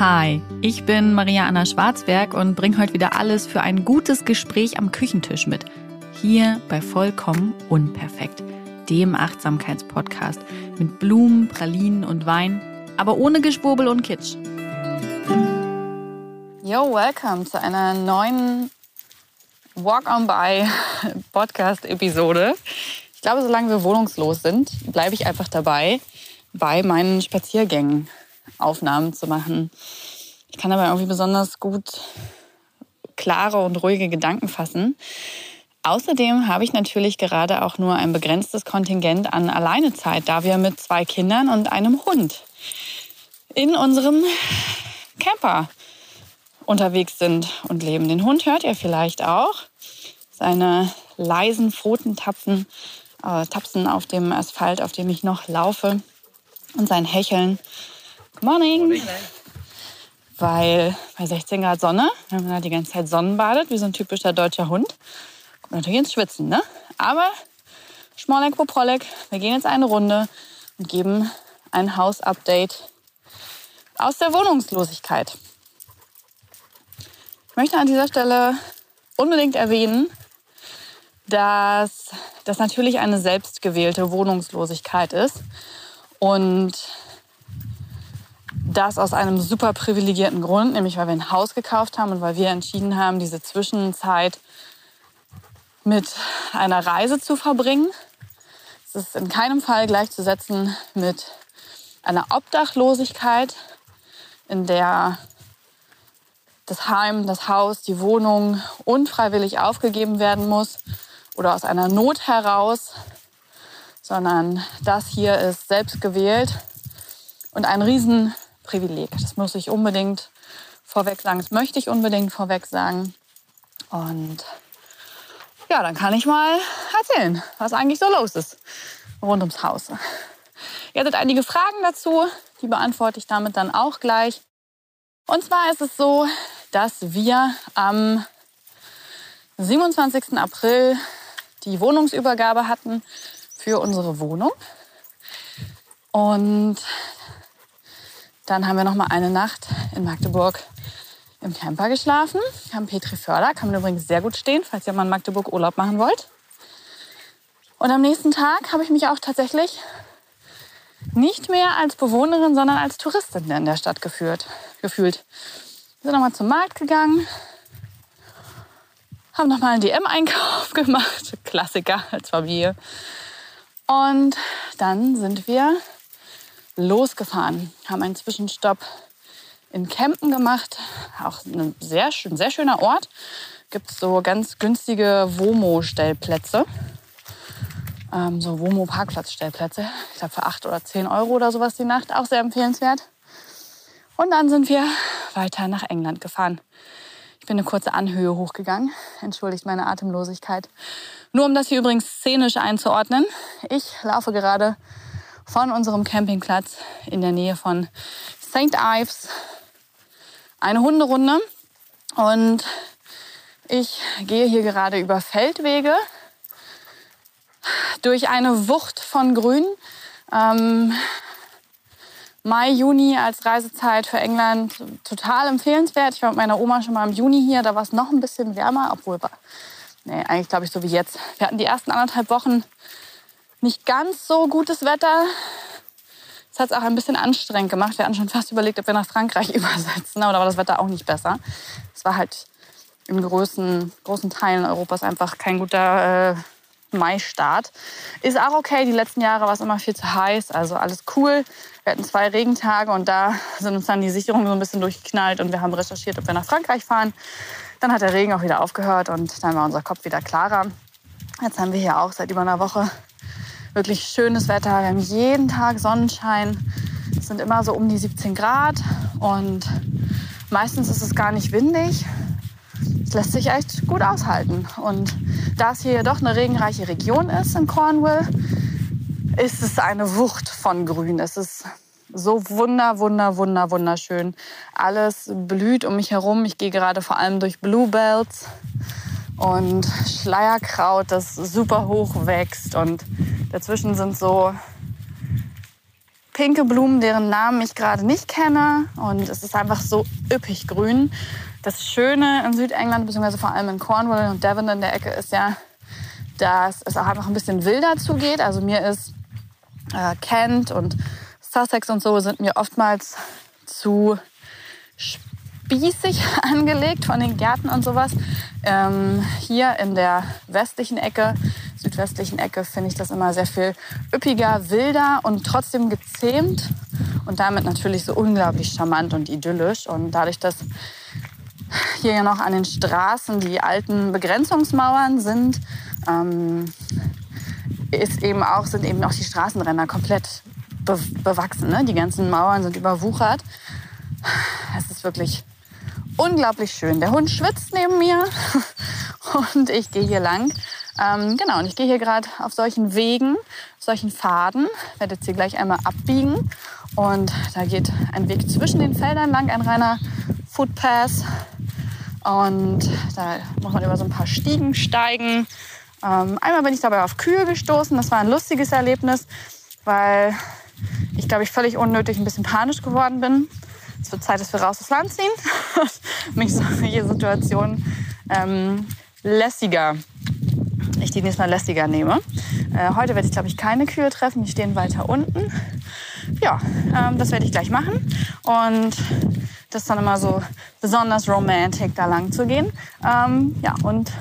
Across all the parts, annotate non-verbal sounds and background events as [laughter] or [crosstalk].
Hi, ich bin Maria Anna Schwarzberg und bringe heute wieder alles für ein gutes Gespräch am Küchentisch mit. Hier bei Vollkommen Unperfekt, dem Achtsamkeitspodcast mit Blumen, Pralinen und Wein, aber ohne Geschwurbel und Kitsch. Yo, welcome zu einer neuen Walk on By Podcast Episode. Ich glaube, solange wir wohnungslos sind, bleibe ich einfach dabei, bei meinen Spaziergängen Aufnahmen zu machen. Ich kann aber irgendwie besonders gut klare und ruhige Gedanken fassen. Außerdem habe ich natürlich gerade auch nur ein begrenztes Kontingent an Alleinezeit, da wir mit zwei Kindern und einem Hund in unserem Camper unterwegs sind und leben. Den Hund hört ihr vielleicht auch. Seine leisen Pfotentapfen äh, tapsen auf dem Asphalt, auf dem ich noch laufe und sein Hecheln Morning. Morning. Weil bei 16 Grad Sonne, wenn man da die ganze Zeit Sonnenbadet, wie so ein typischer deutscher Hund, kommt man natürlich ins Schwitzen, ne? Aber Schmolek, Poprolek, wir gehen jetzt eine Runde und geben ein Hausupdate aus der Wohnungslosigkeit. Ich möchte an dieser Stelle unbedingt erwähnen, dass das natürlich eine selbstgewählte Wohnungslosigkeit ist und das aus einem super privilegierten Grund, nämlich weil wir ein Haus gekauft haben und weil wir entschieden haben, diese Zwischenzeit mit einer Reise zu verbringen. Es ist in keinem Fall gleichzusetzen mit einer Obdachlosigkeit, in der das Heim, das Haus, die Wohnung unfreiwillig aufgegeben werden muss oder aus einer Not heraus, sondern das hier ist selbst gewählt und ein riesen Privileg. Das muss ich unbedingt vorweg sagen. Das möchte ich unbedingt vorweg sagen. Und ja, dann kann ich mal erzählen, was eigentlich so los ist rund ums Haus. Ihr hattet einige Fragen dazu, die beantworte ich damit dann auch gleich. Und zwar ist es so, dass wir am 27. April die Wohnungsübergabe hatten für unsere Wohnung. Und dann haben wir noch mal eine Nacht in Magdeburg im Camper geschlafen. Am Petri Förder, kann man übrigens sehr gut stehen, falls ihr mal in Magdeburg Urlaub machen wollt. Und am nächsten Tag habe ich mich auch tatsächlich nicht mehr als Bewohnerin, sondern als Touristin in der Stadt geführt, gefühlt. Wir sind nochmal zum Markt gegangen, haben nochmal einen DM-Einkauf [laughs] gemacht, Klassiker als Familie. Und dann sind wir losgefahren, haben einen Zwischenstopp in Kempen gemacht. Auch ein sehr, schön, sehr schöner Ort. Gibt so ganz günstige Womo-Stellplätze. Ähm, so Womo-Parkplatzstellplätze. Ich glaube für 8 oder 10 Euro oder sowas die Nacht. Auch sehr empfehlenswert. Und dann sind wir weiter nach England gefahren. Ich bin eine kurze Anhöhe hochgegangen. Entschuldigt meine Atemlosigkeit. Nur um das hier übrigens szenisch einzuordnen. Ich laufe gerade von unserem Campingplatz in der Nähe von St. Ives eine Hunderunde. Und ich gehe hier gerade über Feldwege durch eine Wucht von Grün. Ähm, Mai, Juni als Reisezeit für England total empfehlenswert. Ich war mit meiner Oma schon mal im Juni hier, da war es noch ein bisschen wärmer, obwohl, nee, eigentlich glaube ich so wie jetzt. Wir hatten die ersten anderthalb Wochen nicht ganz so gutes Wetter. Das hat es auch ein bisschen anstrengend gemacht. Wir hatten schon fast überlegt, ob wir nach Frankreich [laughs] übersetzen, aber da war das Wetter auch nicht besser. Es war halt in großen, großen Teilen Europas einfach kein guter äh, Mai-Start. Ist auch okay. Die letzten Jahre war es immer viel zu heiß, also alles cool. Wir hatten zwei Regentage und da sind uns dann die Sicherungen so ein bisschen durchgeknallt und wir haben recherchiert, ob wir nach Frankreich fahren. Dann hat der Regen auch wieder aufgehört und dann war unser Kopf wieder klarer. Jetzt haben wir hier auch seit über einer Woche wirklich schönes Wetter. Wir haben jeden Tag Sonnenschein. Es sind immer so um die 17 Grad und meistens ist es gar nicht windig. Es lässt sich echt gut aushalten. Und da es hier doch eine regenreiche Region ist in Cornwall, ist es eine Wucht von Grün. Es ist so wunder, wunder, wunder, wunderschön. Alles blüht um mich herum. Ich gehe gerade vor allem durch Bluebells und Schleierkraut, das super hoch wächst. Und dazwischen sind so pinke Blumen, deren Namen ich gerade nicht kenne. Und es ist einfach so üppig grün. Das Schöne in Südengland, beziehungsweise vor allem in Cornwall und Devon in der Ecke, ist ja, dass es auch einfach ein bisschen wilder zugeht. Also mir ist äh, Kent und Sussex und so sind mir oftmals zu spießig [laughs] angelegt von den Gärten und sowas. Ähm, hier in der westlichen Ecke, südwestlichen Ecke, finde ich das immer sehr viel üppiger, wilder und trotzdem gezähmt und damit natürlich so unglaublich charmant und idyllisch. Und dadurch, dass hier ja noch an den Straßen die alten Begrenzungsmauern sind, ähm, ist eben auch, sind eben auch die Straßenränder komplett be bewachsen. Ne? Die ganzen Mauern sind überwuchert. Es ist wirklich unglaublich schön. Der Hund schwitzt neben mir [laughs] und ich gehe hier lang. Ähm, genau, und ich gehe hier gerade auf solchen Wegen, auf solchen Pfaden. Werde jetzt hier gleich einmal abbiegen. Und da geht ein Weg zwischen den Feldern lang, ein reiner Footpass. Und da muss man über so ein paar Stiegen steigen. Ähm, einmal bin ich dabei auf Kühe gestoßen. Das war ein lustiges Erlebnis, weil ich, glaube ich, völlig unnötig ein bisschen panisch geworden bin. Es wird Zeit, dass wir raus aufs Land ziehen. [laughs] Mich solche Situationen ähm, lässiger, ich die nächste Mal lässiger nehme. Äh, heute werde ich, glaube ich, keine Kühe treffen. Die stehen weiter unten. Ja, ähm, das werde ich gleich machen. Und das ist dann immer so besonders romantic, da lang zu gehen. Ähm, ja, und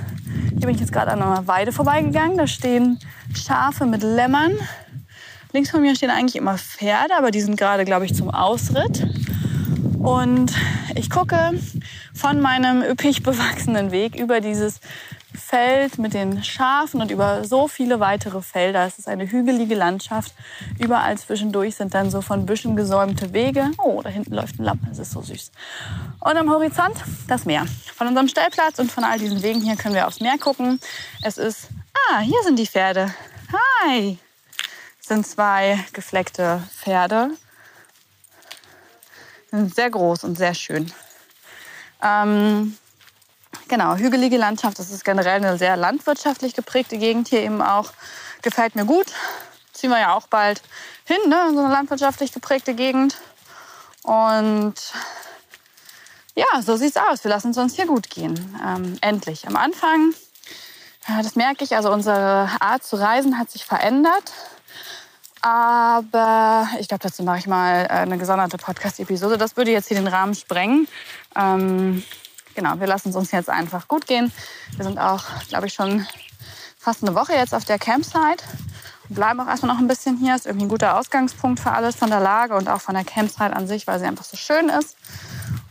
hier bin ich jetzt gerade an einer Weide vorbeigegangen. Da stehen Schafe mit Lämmern. Links von mir stehen eigentlich immer Pferde, aber die sind gerade, glaube ich, zum Ausritt. Und ich gucke von meinem üppig [laughs] bewachsenen Weg über dieses Feld mit den Schafen und über so viele weitere Felder. Es ist eine hügelige Landschaft. Überall zwischendurch sind dann so von Büschen gesäumte Wege. Oh, da hinten läuft ein Lamm. Das ist so süß. Und am Horizont das Meer. Von unserem Stellplatz und von all diesen Wegen hier können wir aufs Meer gucken. Es ist, ah, hier sind die Pferde. Hi. Es sind zwei gefleckte Pferde sind sehr groß und sehr schön. Ähm, genau, hügelige Landschaft. Das ist generell eine sehr landwirtschaftlich geprägte Gegend hier eben auch. Gefällt mir gut. Ziehen wir ja auch bald hin, ne? so eine landwirtschaftlich geprägte Gegend. Und ja, so sieht's aus. Wir lassen es uns hier gut gehen. Ähm, endlich. Am Anfang, ja, das merke ich, also unsere Art zu reisen hat sich verändert. Aber ich glaube, dazu mache ich mal äh, eine gesonderte Podcast-Episode. Das würde jetzt hier den Rahmen sprengen. Ähm, genau, wir lassen es uns jetzt einfach gut gehen. Wir sind auch, glaube ich, schon fast eine Woche jetzt auf der Campsite und bleiben auch erstmal noch ein bisschen hier. Ist irgendwie ein guter Ausgangspunkt für alles von der Lage und auch von der Campsite an sich, weil sie einfach so schön ist.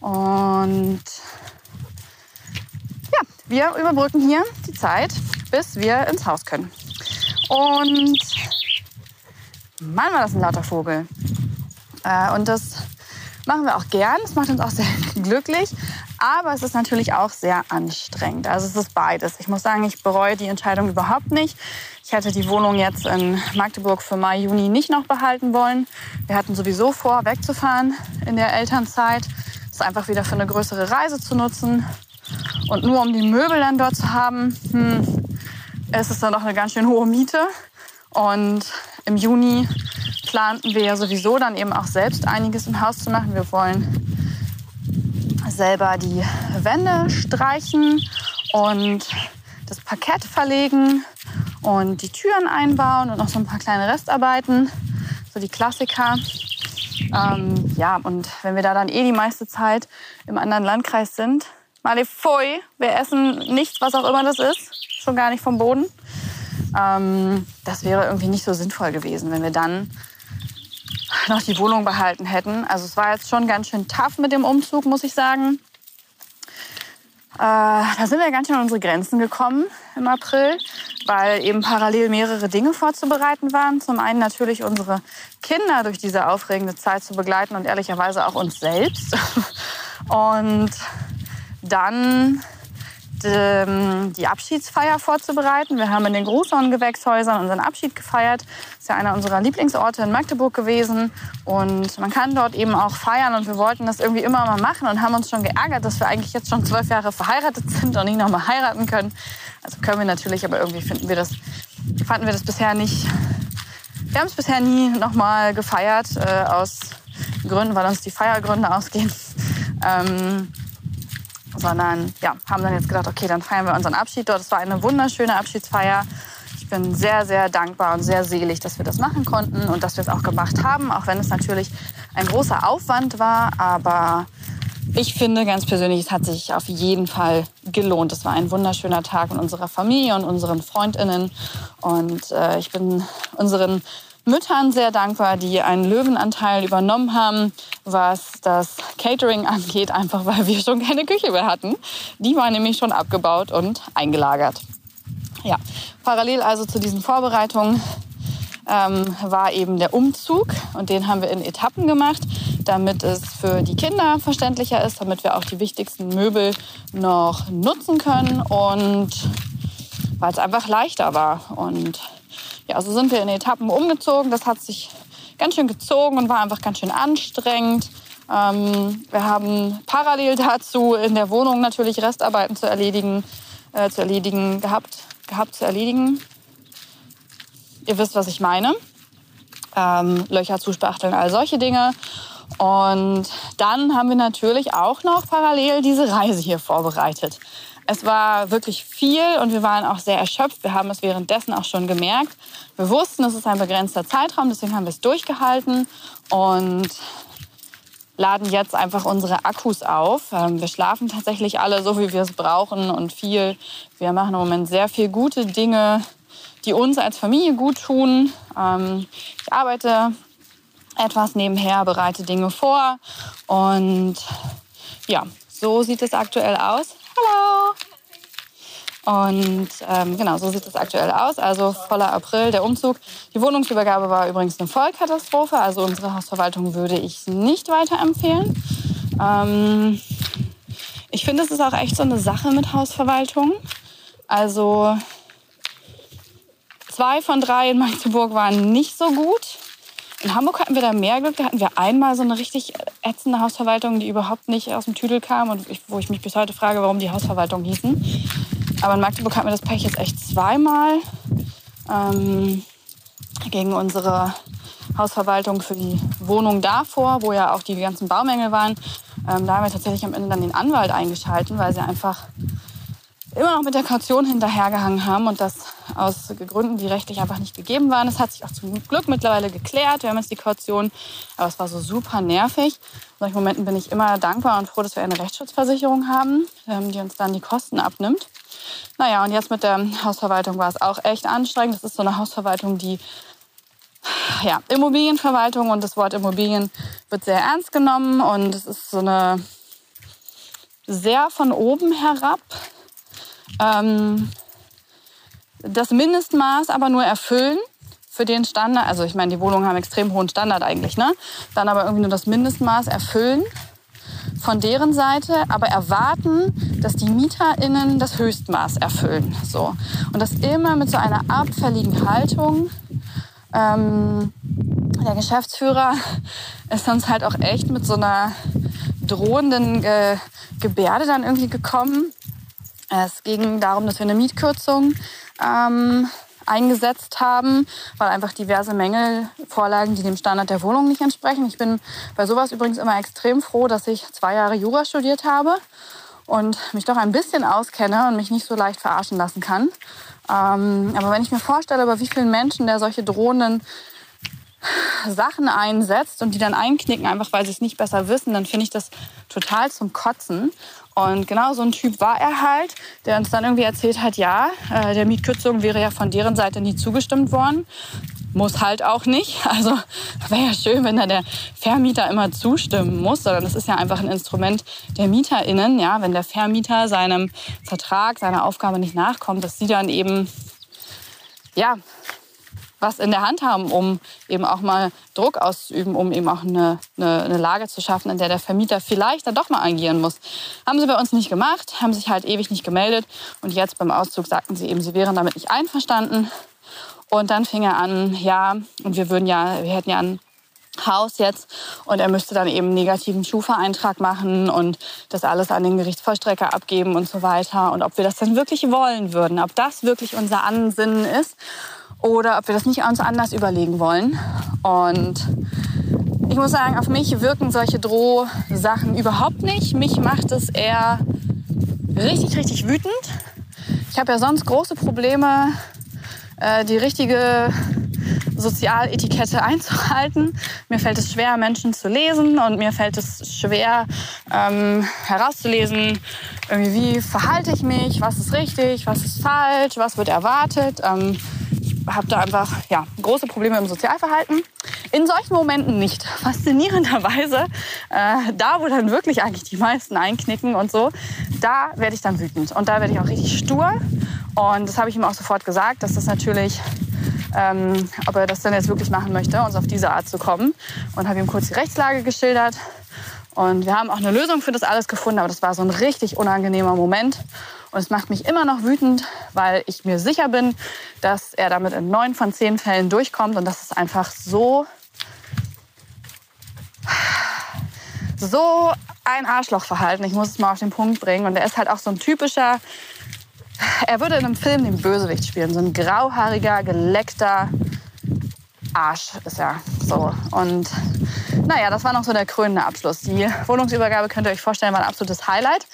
Und ja, wir überbrücken hier die Zeit, bis wir ins Haus können. Und Mann, war das ein lauter Vogel. Äh, und das machen wir auch gern. Das macht uns auch sehr [laughs] glücklich. Aber es ist natürlich auch sehr anstrengend. Also es ist beides. Ich muss sagen, ich bereue die Entscheidung überhaupt nicht. Ich hätte die Wohnung jetzt in Magdeburg für Mai, Juni nicht noch behalten wollen. Wir hatten sowieso vor, wegzufahren in der Elternzeit. Das einfach wieder für eine größere Reise zu nutzen. Und nur um die Möbel dann dort zu haben, hm, ist es dann doch eine ganz schön hohe Miete. Und im Juni planten wir ja sowieso dann eben auch selbst einiges im Haus zu machen. Wir wollen selber die Wände streichen und das Parkett verlegen und die Türen einbauen und noch so ein paar kleine Restarbeiten, so die Klassiker. Ähm, ja, und wenn wir da dann eh die meiste Zeit im anderen Landkreis sind, mal pfui, wir essen nichts, was auch immer das ist, schon gar nicht vom Boden. Ähm, das wäre irgendwie nicht so sinnvoll gewesen, wenn wir dann noch die Wohnung behalten hätten. Also es war jetzt schon ganz schön tough mit dem Umzug, muss ich sagen. Äh, da sind wir ganz schön an unsere Grenzen gekommen im April, weil eben parallel mehrere Dinge vorzubereiten waren. Zum einen natürlich unsere Kinder durch diese aufregende Zeit zu begleiten und ehrlicherweise auch uns selbst. [laughs] Und dann ähm, die Abschiedsfeier vorzubereiten. Wir haben in den Grußhorn-Gewächshäusern unseren Abschied gefeiert. Das ist ja einer unserer Lieblingsorte in Magdeburg gewesen. Und man kann dort eben auch feiern. Und wir wollten das irgendwie immer mal machen und haben uns schon geärgert, dass wir eigentlich jetzt schon zwölf Jahre verheiratet sind und nicht noch mal heiraten können. Also können wir natürlich, aber irgendwie finden wir das, fanden wir das bisher nicht wir haben es bisher nie nochmal gefeiert, äh, aus Gründen, weil uns die Feiergründe ausgehen. [laughs] Ähm, sondern ja, haben dann jetzt gedacht, okay, dann feiern wir unseren Abschied dort. Es war eine wunderschöne Abschiedsfeier. Ich bin sehr, sehr dankbar und sehr selig, dass wir das machen konnten und dass wir es auch gemacht haben, auch wenn es natürlich ein großer Aufwand war. Aber ich finde ganz persönlich, es hat sich auf jeden Fall gelohnt. Es war ein wunderschöner Tag mit unserer Familie und unseren Freundinnen. Und äh, ich bin unseren Müttern sehr dankbar, die einen Löwenanteil übernommen haben, was das Catering [laughs] angeht, einfach weil wir schon keine Küche mehr hatten. Die war nämlich schon abgebaut und eingelagert. Ja, parallel also zu diesen Vorbereitungen ähm, war eben der Umzug und den haben wir in Etappen gemacht, damit es für die Kinder verständlicher ist, damit wir auch die wichtigsten Möbel noch nutzen können und weil es einfach leichter war. Und ja, so sind wir in Etappen umgezogen. Das hat sich ganz schön gezogen und war einfach ganz schön anstrengend. Ähm, wir haben parallel dazu in der Wohnung natürlich Restarbeiten zu erledigen, äh, zu erledigen gehabt, gehabt zu erledigen. Ihr wisst, was ich meine. Ähm, Löcher zuspachteln, all solche Dinge. Und dann haben wir natürlich auch noch parallel diese Reise hier vorbereitet. Es war wirklich viel und wir waren auch sehr erschöpft. Wir haben es währenddessen auch schon gemerkt. Wir wussten, es ist ein begrenzter Zeitraum, deswegen haben wir es durchgehalten und laden jetzt einfach unsere Akkus auf. Ähm, wir schlafen tatsächlich alle so, wie wir es brauchen und viel. Wir machen im Moment sehr viel gute Dinge, die uns als Familie gut tun. Ähm, ich arbeite etwas nebenher, bereite Dinge vor und ja, so sieht es aktuell aus. Hallo! Und ähm, genau, so sieht es aktuell aus. Also voller April, der Umzug. Die Wohnungsübergabe war übrigens eine Vollkatastrophe. Also unsere Hausverwaltung würde ich nicht weiterempfehlen. Ähm, ich finde, es ist auch echt so eine Sache mit Hausverwaltung. Also zwei von drei in Magdeburg waren nicht so gut. In Hamburg hatten wir da mehr Glück. Da hatten wir einmal so eine richtig ätzende Hausverwaltung, die überhaupt nicht aus dem Tüdel kam und ich, wo ich mich bis heute frage, warum die Hausverwaltung hießen. Aber in Magdeburg hatten wir das Pech jetzt echt zweimal ähm, gegen unsere Hausverwaltung für die Wohnung davor, wo ja auch die ganzen Baumängel waren. Ähm, da haben wir tatsächlich am Ende dann den Anwalt eingeschalten, weil sie einfach immer noch mit der Kaution hinterhergehangen haben und das aus Gründen, die rechtlich einfach nicht gegeben waren. Es hat sich auch zum Glück mittlerweile geklärt. Wir haben jetzt die Kaution, aber es war so super nervig. In solchen Momenten bin ich immer dankbar und froh, dass wir eine Rechtsschutzversicherung haben, ähm, die uns dann die Kosten abnimmt. Naja, und jetzt mit der Hausverwaltung war es auch echt anstrengend. Das ist so eine Hausverwaltung, die ja, Immobilienverwaltung und das Wort Immobilien wird sehr ernst genommen und es ist so eine sehr von oben herab ähm, das Mindestmaß aber nur erfüllen für den Standard. Also ich meine, die Wohnungen haben extrem hohen Standard eigentlich, ne? Dann aber irgendwie nur das Mindestmaß erfüllen von deren Seite, aber erwarten, dass die MieterInnen das Höchstmaß erfüllen. So. Und das immer mit so einer abfälligen Haltung. Ähm, der Geschäftsführer [laughs] ist uns halt auch echt mit so einer drohenden äh, Gebärde dann irgendwie gekommen. Es ging darum, dass wir eine Mietkürzung ähm, eingesetzt haben, weil einfach diverse Mängel vorlagen, die dem Standard der Wohnung nicht entsprechen. Ich bin bei sowas übrigens immer extrem froh, dass ich zwei Jahre Jura studiert habe und mich doch ein bisschen auskenne und mich nicht so leicht verarschen lassen kann. Ähm, aber wenn ich mir vorstelle, bei wie vielen Menschen der solche drohenden Sachen einsetzt und die dann einknicken, einfach weil sie es nicht besser wissen, dann finde ich das total zum Kotzen. Und genau so ein Typ war er halt, der uns dann irgendwie erzählt hat, ja, äh, der Mietkürzung wäre ja von deren Seite nie zugestimmt worden. Muss halt auch nicht. [laughs] Also wäre ja schön, wenn da der Vermieter immer zustimmen muss, sondern das ist ja einfach ein Instrument der MieterInnen. Ja, wenn der Vermieter seinem Vertrag, seiner Aufgabe nicht nachkommt, dass sie dann eben ja, was in der Hand haben, um eben auch mal Druck auszuüben, um eben auch eine, eine, eine, Lage zu schaffen, in der der Vermieter vielleicht dann doch mal agieren muss. Haben sie bei uns nicht gemacht, haben sich halt ewig nicht gemeldet und jetzt beim Auszug sagten sie eben, sie wären damit nicht einverstanden. Und dann fing er an, ja, und wir würden ja, wir hätten ja ein Haus jetzt und er müsste dann eben negativen Schufa-Eintrag machen und das alles an den Gerichtsvollstrecker abgeben und so weiter und ob wir das dann wirklich wollen würden, ob das wirklich unser Ansinnen ist oder ob wir das nicht uns anders überlegen wollen. Und ich muss sagen, auf mich wirken solche Drohsachen überhaupt nicht. Mich macht es eher richtig, richtig wütend. Ich habe ja sonst große Probleme, äh, die richtige Sozialetikette [laughs] einzuhalten. Mir fällt es schwer, Menschen zu lesen und mir fällt es schwer ähm, herauszulesen, irgendwie, wie verhalte ich mich, was ist richtig, was ist falsch, was wird erwartet. Ähm, habe da einfach ja, große Probleme im Sozialverhalten. In solchen Momenten nicht. [laughs] Faszinierenderweise, äh, da wo dann wirklich eigentlich die meisten einknicken und so, da werde ich dann wütend. Und da werde ich auch richtig stur. Und das habe ich ihm auch sofort gesagt, dass das natürlich, ähm, ob er das denn jetzt wirklich machen möchte, uns auf diese Art zu kommen. Und habe ihm kurz die Rechtslage geschildert. Und wir haben auch eine Lösung für das alles gefunden, aber das war so ein richtig unangenehmer Moment. Und es macht mich immer noch wütend, weil ich mir sicher bin, dass er damit in neun von zehn Fällen durchkommt. Und das ist einfach so, so ein Arschlochverhalten. Ich muss es mal auf den Punkt bringen. Und er ist halt auch so ein typischer, er würde in einem Film den Bösewicht spielen. So ein grauhaariger, geleckter Arsch ist er. So. Und naja, das war noch so der krönende Abschluss. Die Wohnungsübergabe könnt ihr euch vorstellen, war ein absolutes Highlight.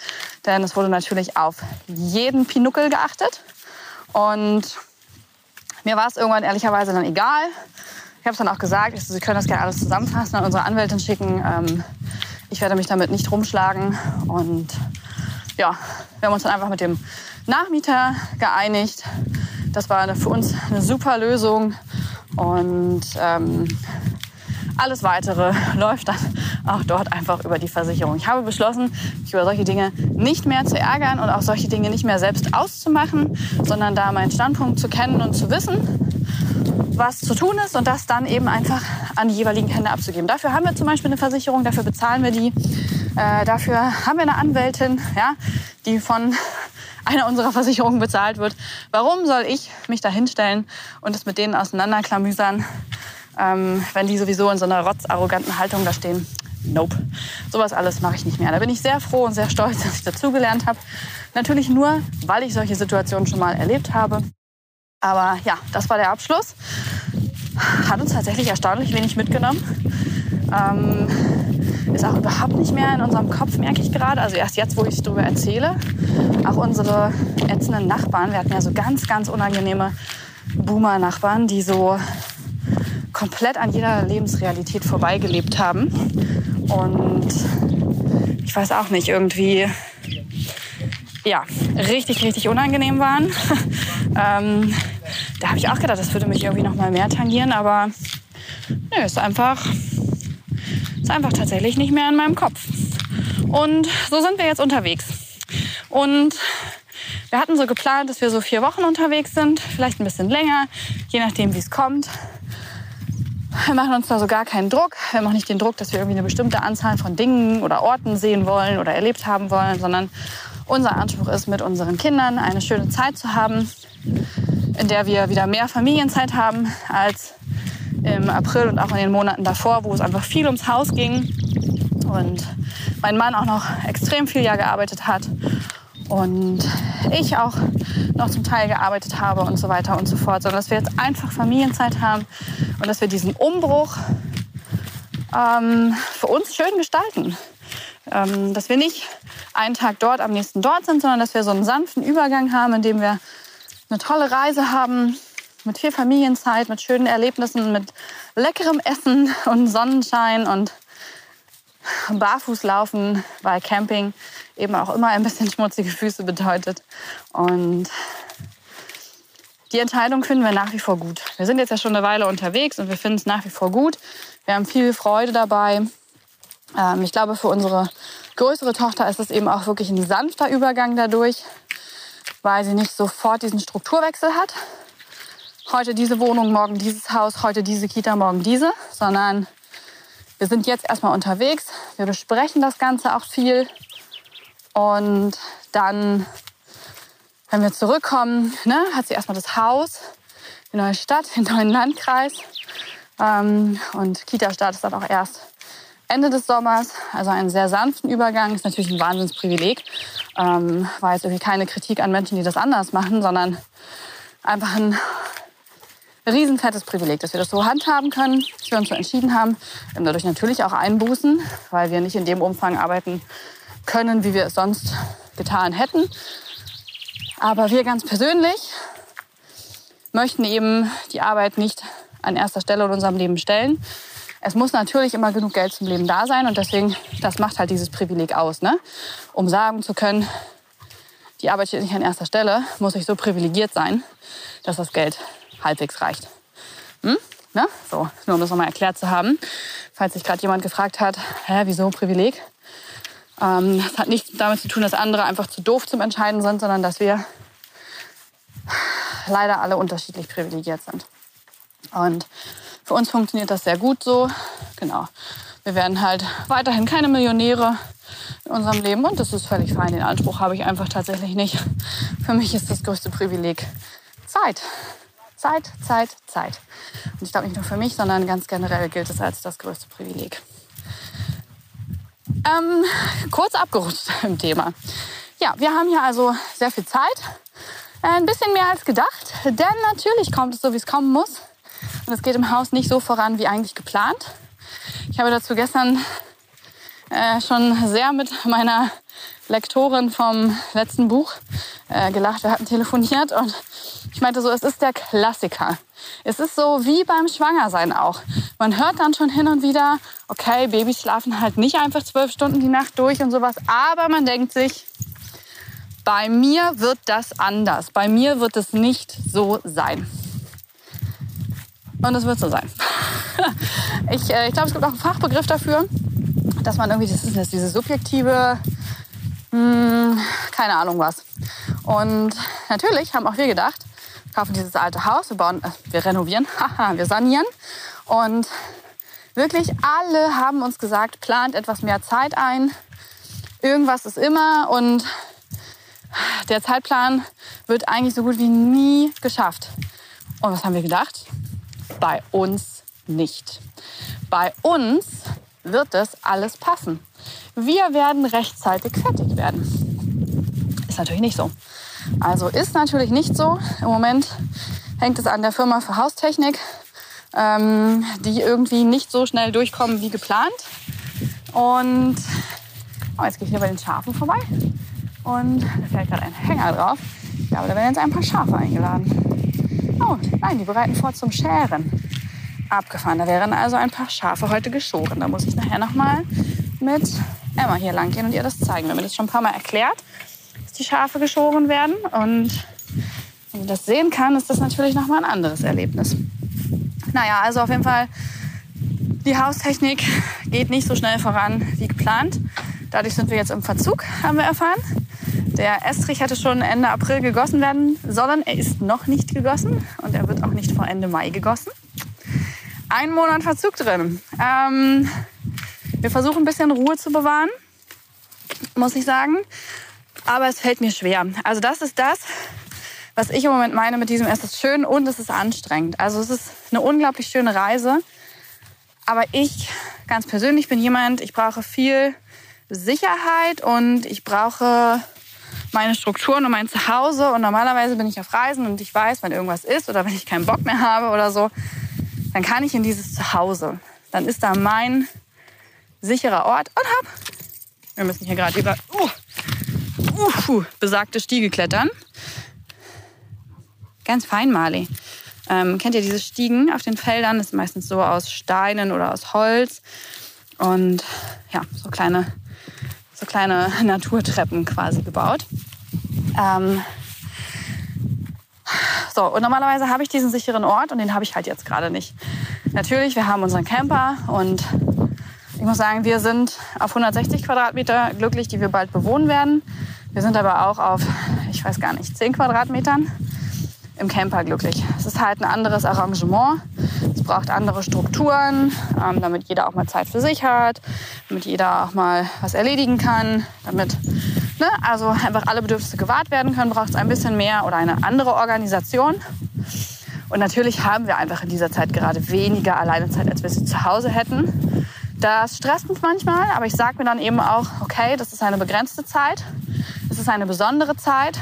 Denn es wurde natürlich auf jeden Pinuckel geachtet. Und mir war es irgendwann ehrlicherweise dann egal. Ich habe es dann auch gesagt, Sie können das gerne alles zusammenfassen, an unsere Anwältin schicken. Ähm, ich werde mich damit nicht rumschlagen. Und ja, wir haben uns dann einfach mit dem Nachmieter geeinigt. Das war für uns eine super Lösung. Und ähm, alles Weitere läuft dann auch dort einfach über die Versicherung. Ich habe beschlossen, mich über solche Dinge nicht mehr zu ärgern und auch solche Dinge nicht mehr selbst auszumachen, sondern da meinen Standpunkt zu kennen und zu wissen, was zu tun ist und das dann eben einfach an die jeweiligen Hände abzugeben. Dafür haben wir zum Beispiel eine Versicherung, dafür bezahlen wir die. Äh, dafür haben wir eine Anwältin, ja, die von einer unserer Versicherungen bezahlt wird. Warum soll ich mich da hinstellen und es mit denen auseinanderklamüsern, ähm, wenn die sowieso in so einer rotzarroganten Haltung da stehen? Nope. Sowas alles mache ich nicht mehr. Da bin ich sehr froh und sehr stolz, [laughs] dass ich dazugelernt habe. Natürlich nur, weil ich solche Situationen schon mal erlebt habe. Aber ja, das war der Abschluss. Hat uns tatsächlich erstaunlich wenig mitgenommen. Ähm, ist auch überhaupt nicht mehr in unserem Kopf, merke ich gerade. Also erst jetzt, wo ich darüber erzähle. Auch unsere ätzenden Nachbarn, wir hatten ja so ganz, ganz unangenehme Boomer-Nachbarn, die so komplett an jeder Lebensrealität vorbeigelebt haben. Und ich weiß auch nicht, irgendwie ja, richtig, richtig unangenehm waren. [laughs] ähm, da habe ich auch gedacht, das würde mich irgendwie noch mal mehr tangieren, aber nö, ist einfach ist einfach tatsächlich nicht mehr in meinem Kopf. Und so sind wir jetzt unterwegs. Und wir hatten so geplant, dass wir so vier Wochen unterwegs sind, vielleicht ein bisschen länger, je nachdem, wie es kommt. Wir machen uns da so gar keinen Druck. Wir auch nicht den Druck, dass wir irgendwie eine bestimmte Anzahl von Dingen oder Orten sehen wollen oder erlebt haben wollen, sondern unser Anspruch ist, mit unseren Kindern eine schöne Zeit zu haben, in der wir wieder mehr Familienzeit haben als im April und auch in den Monaten davor, wo es einfach viel ums Haus ging und mein Mann auch noch extrem viel ja gearbeitet hat und ich auch noch zum Teil gearbeitet habe und so weiter und so fort, sondern dass wir jetzt einfach Familienzeit haben und dass wir diesen Umbruch ähm, für uns schön gestalten. Ähm, dass wir nicht einen Tag dort, am nächsten dort sind, sondern dass wir so einen sanften Übergang haben, in dem wir eine tolle Reise haben, mit viel Familienzeit, mit schönen Erlebnissen, mit leckerem Essen und Sonnenschein und Barfußlaufen, weil Camping eben auch immer ein bisschen schmutzige Füße bedeutet. Und die Entscheidung finden wir nach wie vor gut. Wir sind jetzt ja schon eine Weile unterwegs und wir finden es nach wie vor gut. Wir haben viel Freude dabei. Ähm, ich glaube, für unsere größere Tochter ist es eben auch wirklich ein sanfter Übergang dadurch, weil sie nicht sofort diesen Strukturwechsel hat. Heute diese Wohnung, morgen dieses Haus, heute diese Kita, morgen diese, sondern wir sind jetzt erstmal unterwegs. Wir besprechen das Ganze auch viel. Und dann, wenn wir zurückkommen, ne, hat sie erstmal das Haus, die neue Stadt, den neuen Landkreis. Ähm, und Kita-Start ist dann auch erst Ende des Sommers. Also einen sehr sanften Übergang. Ist natürlich ein Wahnsinnsprivileg. Ähm, war jetzt irgendwie keine Kritik an Menschen, die das anders machen, sondern einfach ein riesenfettes Privileg, dass wir das so handhaben können, dass wir uns so entschieden haben. Wir haben dadurch natürlich auch Einbußen, weil wir nicht in dem Umfang arbeiten können, wie wir es sonst getan hätten. Aber wir ganz persönlich möchten eben die Arbeit nicht an erster Stelle in unserem Leben stellen. Es muss natürlich immer genug Geld zum Leben da sein und deswegen, das macht halt dieses Privileg aus, ne? um sagen zu können, die Arbeit steht nicht an erster Stelle, muss ich so privilegiert sein, dass das Geld halbwegs reicht. Hm? Ne? So, nur um das nochmal erklärt zu haben. Falls sich gerade jemand gefragt hat, hä, wieso Privileg? Ähm, das hat nichts damit zu tun, dass andere einfach zu doof zum Entscheiden sind, sondern dass wir leider alle unterschiedlich privilegiert sind. Und für uns funktioniert das sehr gut so. Genau. Wir werden halt weiterhin keine Millionäre in unserem Leben und das ist völlig fein. Den Anspruch habe ich einfach tatsächlich nicht. Für mich ist das größte Privileg Zeit. Zeit, Zeit, Zeit. Und ich glaube nicht nur für mich, sondern ganz generell gilt es als das größte Privileg. Ähm, kurz abgerutscht [laughs] im Thema. Ja, wir haben hier also sehr viel Zeit. Äh, ein bisschen mehr als gedacht, denn natürlich kommt es so, wie es kommen muss. Und es geht im Haus nicht so voran, wie eigentlich geplant. Ich habe dazu gestern äh, schon sehr mit meiner Lektorin vom letzten Buch äh, gelacht. Wir hatten telefoniert und ich meinte so, es ist der Klassiker. Es ist so wie beim Schwangersein auch. Man hört dann schon hin und wieder, okay, Babys schlafen halt nicht einfach zwölf Stunden die Nacht durch und sowas, aber man denkt sich, bei mir wird das anders. Bei mir wird es nicht so sein. Und es wird so sein. [laughs] ich äh, ich glaube, es gibt auch einen Fachbegriff dafür, dass man irgendwie, das ist das, diese subjektive hm, keine Ahnung was. Und natürlich haben auch wir gedacht, kaufen dieses alte Haus, wir bauen, äh, wir renovieren, [laughs] haha, wir sanieren. Und wirklich alle haben uns gesagt, plant etwas mehr Zeit ein. Irgendwas ist immer und der Zeitplan wird eigentlich so gut wie nie geschafft. Und was haben wir gedacht? Bei uns nicht. Bei uns wird das alles passen. Wir werden rechtzeitig fertig werden. Ist natürlich nicht so. Also ist natürlich nicht so. Im Moment hängt es an der Firma für Haustechnik, ähm, die irgendwie nicht so schnell durchkommen wie geplant. Und oh, jetzt gehe ich hier bei den Schafen vorbei. Und da fällt gerade ein Hänger drauf. Ich glaube, da werden jetzt ein paar Schafe eingeladen. Oh, nein, die bereiten vor zum Scheren. Abgefahren. Da wären also ein paar Schafe heute geschoren. Da muss ich nachher noch mal mit Emma hier lang gehen und ihr das zeigen. Wir haben das schon ein paar Mal erklärt, die Schafe geschoren werden. Und wenn ihr das sehen kann, ist das natürlich noch mal ein anderes Erlebnis. Naja, also auf jeden Fall, die Haustechnik geht nicht so schnell voran wie geplant. Dadurch sind wir jetzt im Verzug, haben wir erfahren. Der Estrich hätte schon Ende April gegossen werden sollen. Er ist noch nicht gegossen und er wird auch nicht vor Ende Mai gegossen einen Monat Verzug drin. Ähm, wir versuchen ein bisschen Ruhe zu bewahren, muss ich sagen. Aber es fällt mir schwer. Also das ist das, was ich im Moment meine mit diesem, es ist schön und es ist anstrengend. Also es ist eine unglaublich schöne Reise. Aber ich ganz persönlich bin jemand, ich brauche viel Sicherheit und ich brauche meine Strukturen und mein Zuhause. Und normalerweise bin ich auf Reisen und ich weiß, wenn irgendwas ist oder wenn ich keinen Bock mehr habe oder so, dann kann ich in dieses Zuhause. Dann ist da mein sicherer Ort und hab. Wir müssen hier gerade über uh, uh, besagte Stiege klettern. Ganz fein, Marley. Ähm, kennt ihr diese Stiegen auf den Feldern? Das ist meistens so aus Steinen oder aus Holz. Und ja, so kleine, so kleine [laughs] Naturtreppen quasi gebaut. Ähm, so, und normalerweise habe ich diesen sicheren Ort und den habe ich halt jetzt gerade nicht. Natürlich, wir haben unseren Camper und ich muss sagen, wir sind auf 160 Quadratmeter glücklich, die wir bald bewohnen werden. Wir sind aber auch auf, ich weiß gar nicht, 10 Quadratmetern im Camper glücklich. Es ist halt ein anderes Arrangement. Es braucht andere Strukturen, ähm, damit jeder auch mal Zeit für sich hat, damit jeder auch mal was erledigen kann, damit ne, also einfach alle Bedürfnisse gewahrt werden können, braucht es ein bisschen mehr oder eine andere Organisation. Und natürlich haben wir einfach in dieser Zeit gerade weniger Alleinezeit, als wir sie zu Hause hätten. Das stresst mich manchmal, aber ich sage mir dann eben auch, okay, das ist eine begrenzte Zeit, es ist eine besondere Zeit.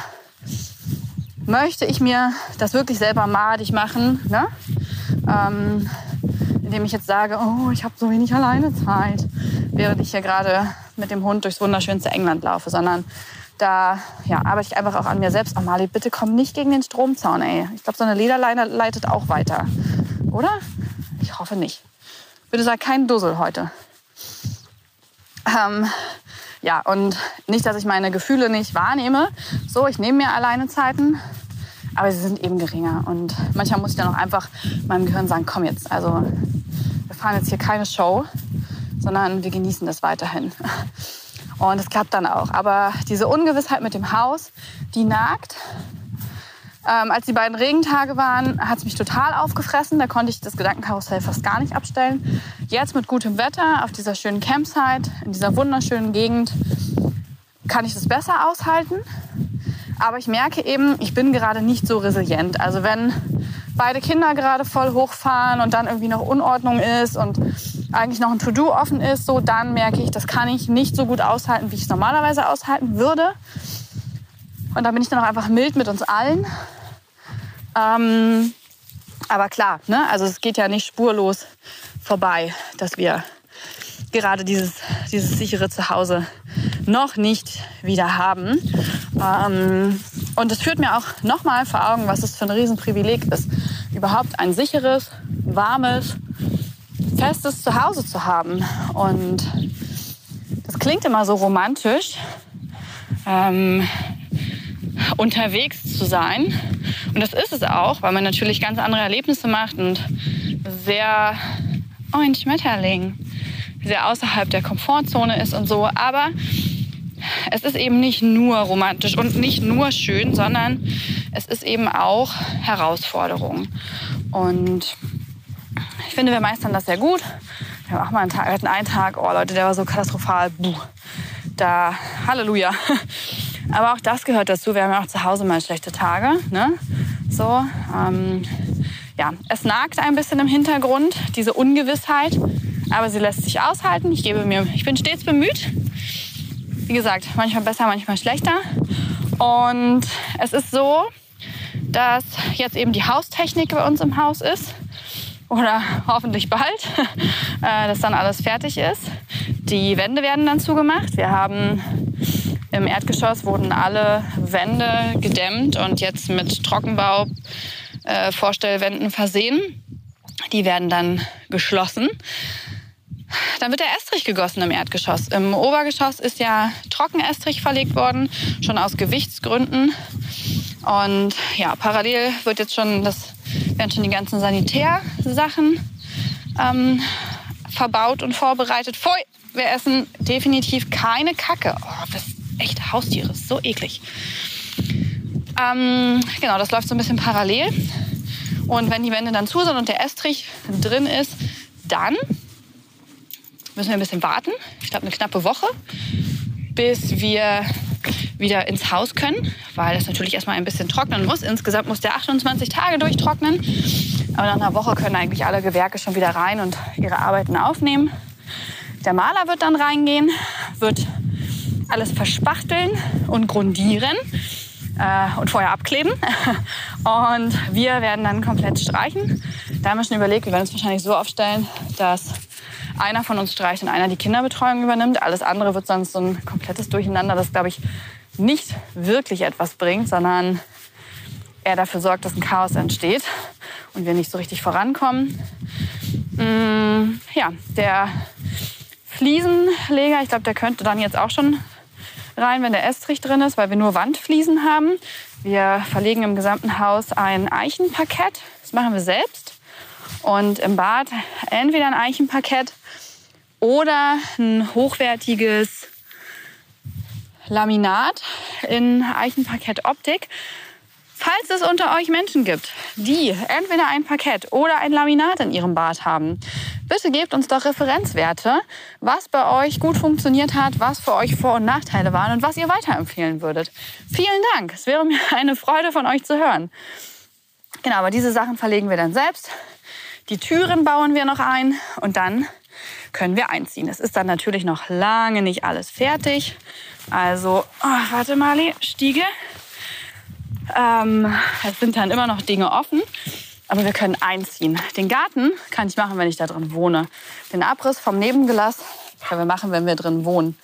Möchte ich mir das wirklich selber madig machen, ne? ähm, indem ich jetzt sage, oh, ich habe so wenig Alleinezeit, während ich hier gerade mit dem Hund durchs wunderschönste England laufe, sondern da ja, arbeite ich einfach auch an mir selbst. Oh Mali, bitte komm nicht gegen den Stromzaun, ey. Ich glaube, so eine Lederleine leitet auch weiter. Oder? Ich hoffe nicht. Bitte sag kein Dussel heute. Ähm, ja, und nicht, dass ich meine Gefühle nicht wahrnehme. So, ich nehme mir alleine Zeiten, aber sie sind eben geringer. Und manchmal muss ich dann auch einfach meinem Gehirn sagen, komm jetzt, also wir fahren jetzt hier keine Show, sondern wir genießen das weiterhin. Und es klappt dann auch. Aber diese Ungewissheit mit dem Haus, die nagt. Ähm, als die beiden Regentage waren, hat es mich total aufgefressen. Da konnte ich das Gedankenkarussell fast gar nicht abstellen. Jetzt mit gutem Wetter auf dieser schönen Campsite, in dieser wunderschönen Gegend, kann ich das besser aushalten. Aber ich merke eben, ich bin gerade nicht so resilient. Also wenn beide Kinder gerade voll hochfahren und dann irgendwie noch Unordnung ist und eigentlich noch ein To-Do offen ist, so dann merke ich, das kann ich nicht so gut aushalten, wie ich es normalerweise aushalten würde. Und da bin ich dann auch einfach mild mit uns allen. Ähm, aber klar, ne? also es geht ja nicht spurlos vorbei, dass wir gerade dieses, dieses sichere Zuhause noch nicht wieder haben. Ähm, und es führt mir auch nochmal vor Augen, was es für ein Riesenprivileg ist, überhaupt ein sicheres, warmes, festes Zuhause zu haben. Und das klingt immer so romantisch, ähm, unterwegs zu sein. Und das ist es auch, weil man natürlich ganz andere Erlebnisse macht und sehr, oh, ein Schmetterling, sehr außerhalb der Komfortzone ist und so. Aber es ist eben nicht nur romantisch und nicht nur schön, sondern es ist eben auch Herausforderung. Und ich finde, wir meistern das sehr gut. Wir haben auch mal einen Tag, wir hatten einen Tag, oh Leute, der war so katastrophal. Buh. Da, Halleluja. [laughs] Aber auch das gehört dazu. Wir haben ja auch zu Hause mal schlechte Tage. Ne? So, ähm, ja, es nagt ein bisschen im Hintergrund, diese Ungewissheit. Aber sie lässt sich aushalten. Ich gebe mir, ich bin stets bemüht. Wie gesagt, manchmal besser, manchmal schlechter. Und es ist so, dass jetzt eben die Haustechnik bei uns im Haus ist. Oder [laughs] hoffentlich bald, [laughs] äh, dass dann alles fertig ist. Die Wände werden dann zugemacht. Wir haben im Erdgeschoss wurden alle Wände gedämmt und jetzt mit Trockenbau äh, versehen. Die werden dann geschlossen. Dann wird der Estrich gegossen im Erdgeschoss. Im Obergeschoss ist ja Trockenestrich verlegt worden, schon aus Gewichtsgründen. Und ja, parallel wird jetzt schon das, werden schon die ganzen Sanitärsachen ähm, verbaut und vorbereitet. Pfui, wir essen definitiv keine Kacke. Oh, das ist echt Haustiere, so eklig. Ähm, genau, das läuft so ein bisschen parallel. Und wenn die Wände dann zu sind und der Estrich drin ist, dann müssen wir ein bisschen warten. Ich glaube, eine knappe Woche, bis wir wieder ins Haus können, weil das natürlich erstmal ein bisschen trocknen muss. Insgesamt muss der 28 Tage durchtrocknen. Aber nach einer Woche können eigentlich alle Gewerke schon wieder rein und ihre Arbeiten aufnehmen. Der Maler wird dann reingehen, wird alles verspachteln und grundieren äh, und vorher abkleben. [laughs] Und wir werden dann komplett streichen. Da haben wir schon überlegt, wir werden uns wahrscheinlich so aufstellen, dass einer von uns streicht und einer die Kinderbetreuung übernimmt. Alles andere wird sonst so ein komplettes Durcheinander, das, glaube ich, nicht wirklich etwas bringt, sondern er dafür sorgt, dass ein Chaos entsteht und wir nicht so richtig vorankommen. Mm, ja, der Fliesenleger, ich glaube, der könnte dann jetzt auch schon rein, wenn der Estrich drin ist, weil wir nur Wandfliesen haben. Wir verlegen im gesamten Haus ein Eichenparkett. Das machen wir selbst. Und im Bad entweder ein Eichenparkett oder ein hochwertiges Laminat in Eichenparkett-Optik. Falls es unter euch Menschen gibt, die entweder ein Parkett oder ein Laminat in ihrem Bad haben, bitte gebt uns doch Referenzwerte, was bei euch gut funktioniert hat, was für euch Vor- und Nachteile waren und was ihr weiterempfehlen würdet. Vielen Dank. Es wäre mir eine Freude von euch zu hören. Genau, aber diese Sachen verlegen wir dann selbst. Die Türen bauen wir noch ein und dann können wir einziehen. Es ist dann natürlich noch lange nicht alles fertig. Also, oh, warte mal, Stiege. Ähm, es sind dann immer noch Dinge offen, aber wir können einziehen. Den Garten kann ich machen, wenn ich da drin wohne. Den Abriss vom Nebengelass können wir machen, wenn wir drin wohnen.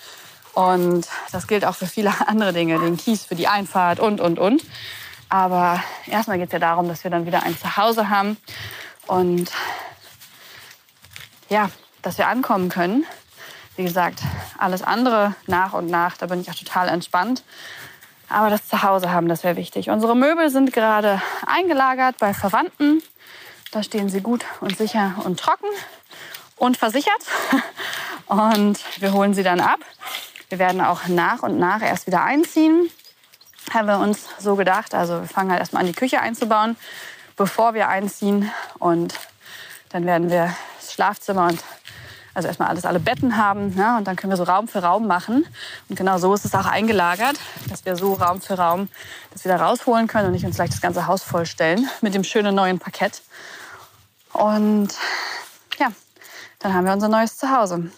Und das gilt auch für viele [laughs] andere Dinge, den Kies für die Einfahrt und, und, und. Aber erstmal geht es ja darum, dass wir dann wieder ein Zuhause haben und ja, dass wir ankommen können. Wie gesagt, alles andere nach und nach, da bin ich auch total entspannt. Aber das Zuhause haben, das wäre wichtig. Unsere Möbel sind gerade eingelagert bei Verwandten. Da stehen sie gut und sicher und trocken und versichert. [laughs] Und wir holen sie dann ab. Wir werden auch nach und nach erst wieder einziehen. Haben wir uns so gedacht. Also wir fangen halt erstmal an, die Küche einzubauen, bevor wir einziehen. Und dann werden wir das Schlafzimmer und also erstmal alles, alle Betten haben. Ne? Und dann können wir so Raum für Raum machen. Und genau so ist es auch eingelagert, dass wir so Raum für Raum das wieder rausholen können und nicht uns gleich das ganze Haus vollstellen mit dem schönen neuen Parkett. Und ja, dann haben wir unser neues Zuhause.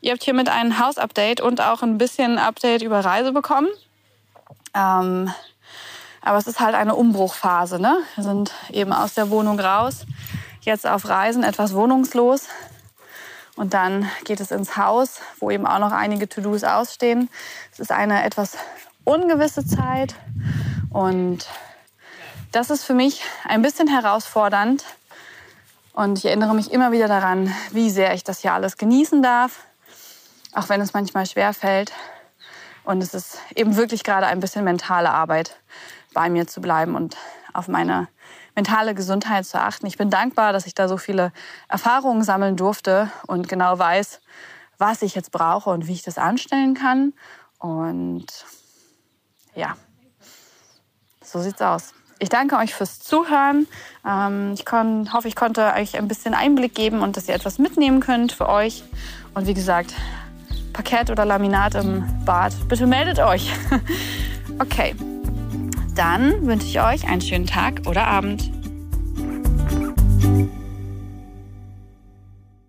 Ihr habt hiermit ein Hausupdate und auch ein bisschen Update über Reise bekommen. Ähm, aber es ist halt eine Umbruchphase. Ne? Wir sind eben aus der Wohnung raus, jetzt auf Reisen, etwas wohnungslos. Und dann geht es ins Haus, wo eben auch noch einige To-Dos ausstehen. Es ist eine etwas ungewisse Zeit und das ist für mich ein bisschen herausfordernd. Und ich erinnere mich immer wieder daran, wie sehr ich das hier alles genießen darf, auch wenn es manchmal schwer fällt. Und es ist eben wirklich gerade ein bisschen mentale Arbeit, bei mir zu bleiben und auf meine mentale Gesundheit zu achten. Ich bin dankbar, dass ich da so viele Erfahrungen sammeln durfte und genau weiß, was ich jetzt brauche und wie ich das anstellen kann. Und ja, so sieht's aus. Ich danke euch fürs Zuhören. Ähm, ich hoffe, ich konnte euch ein bisschen Einblick geben und dass ihr etwas mitnehmen könnt für euch. Und wie gesagt, Parkett oder Laminat im Bad, bitte meldet euch. [laughs] okay, dann wünsche ich euch einen schönen Tag oder Abend.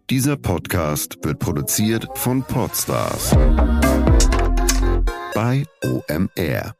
Dieser Podcast wird produziert von Podstars bei OMR.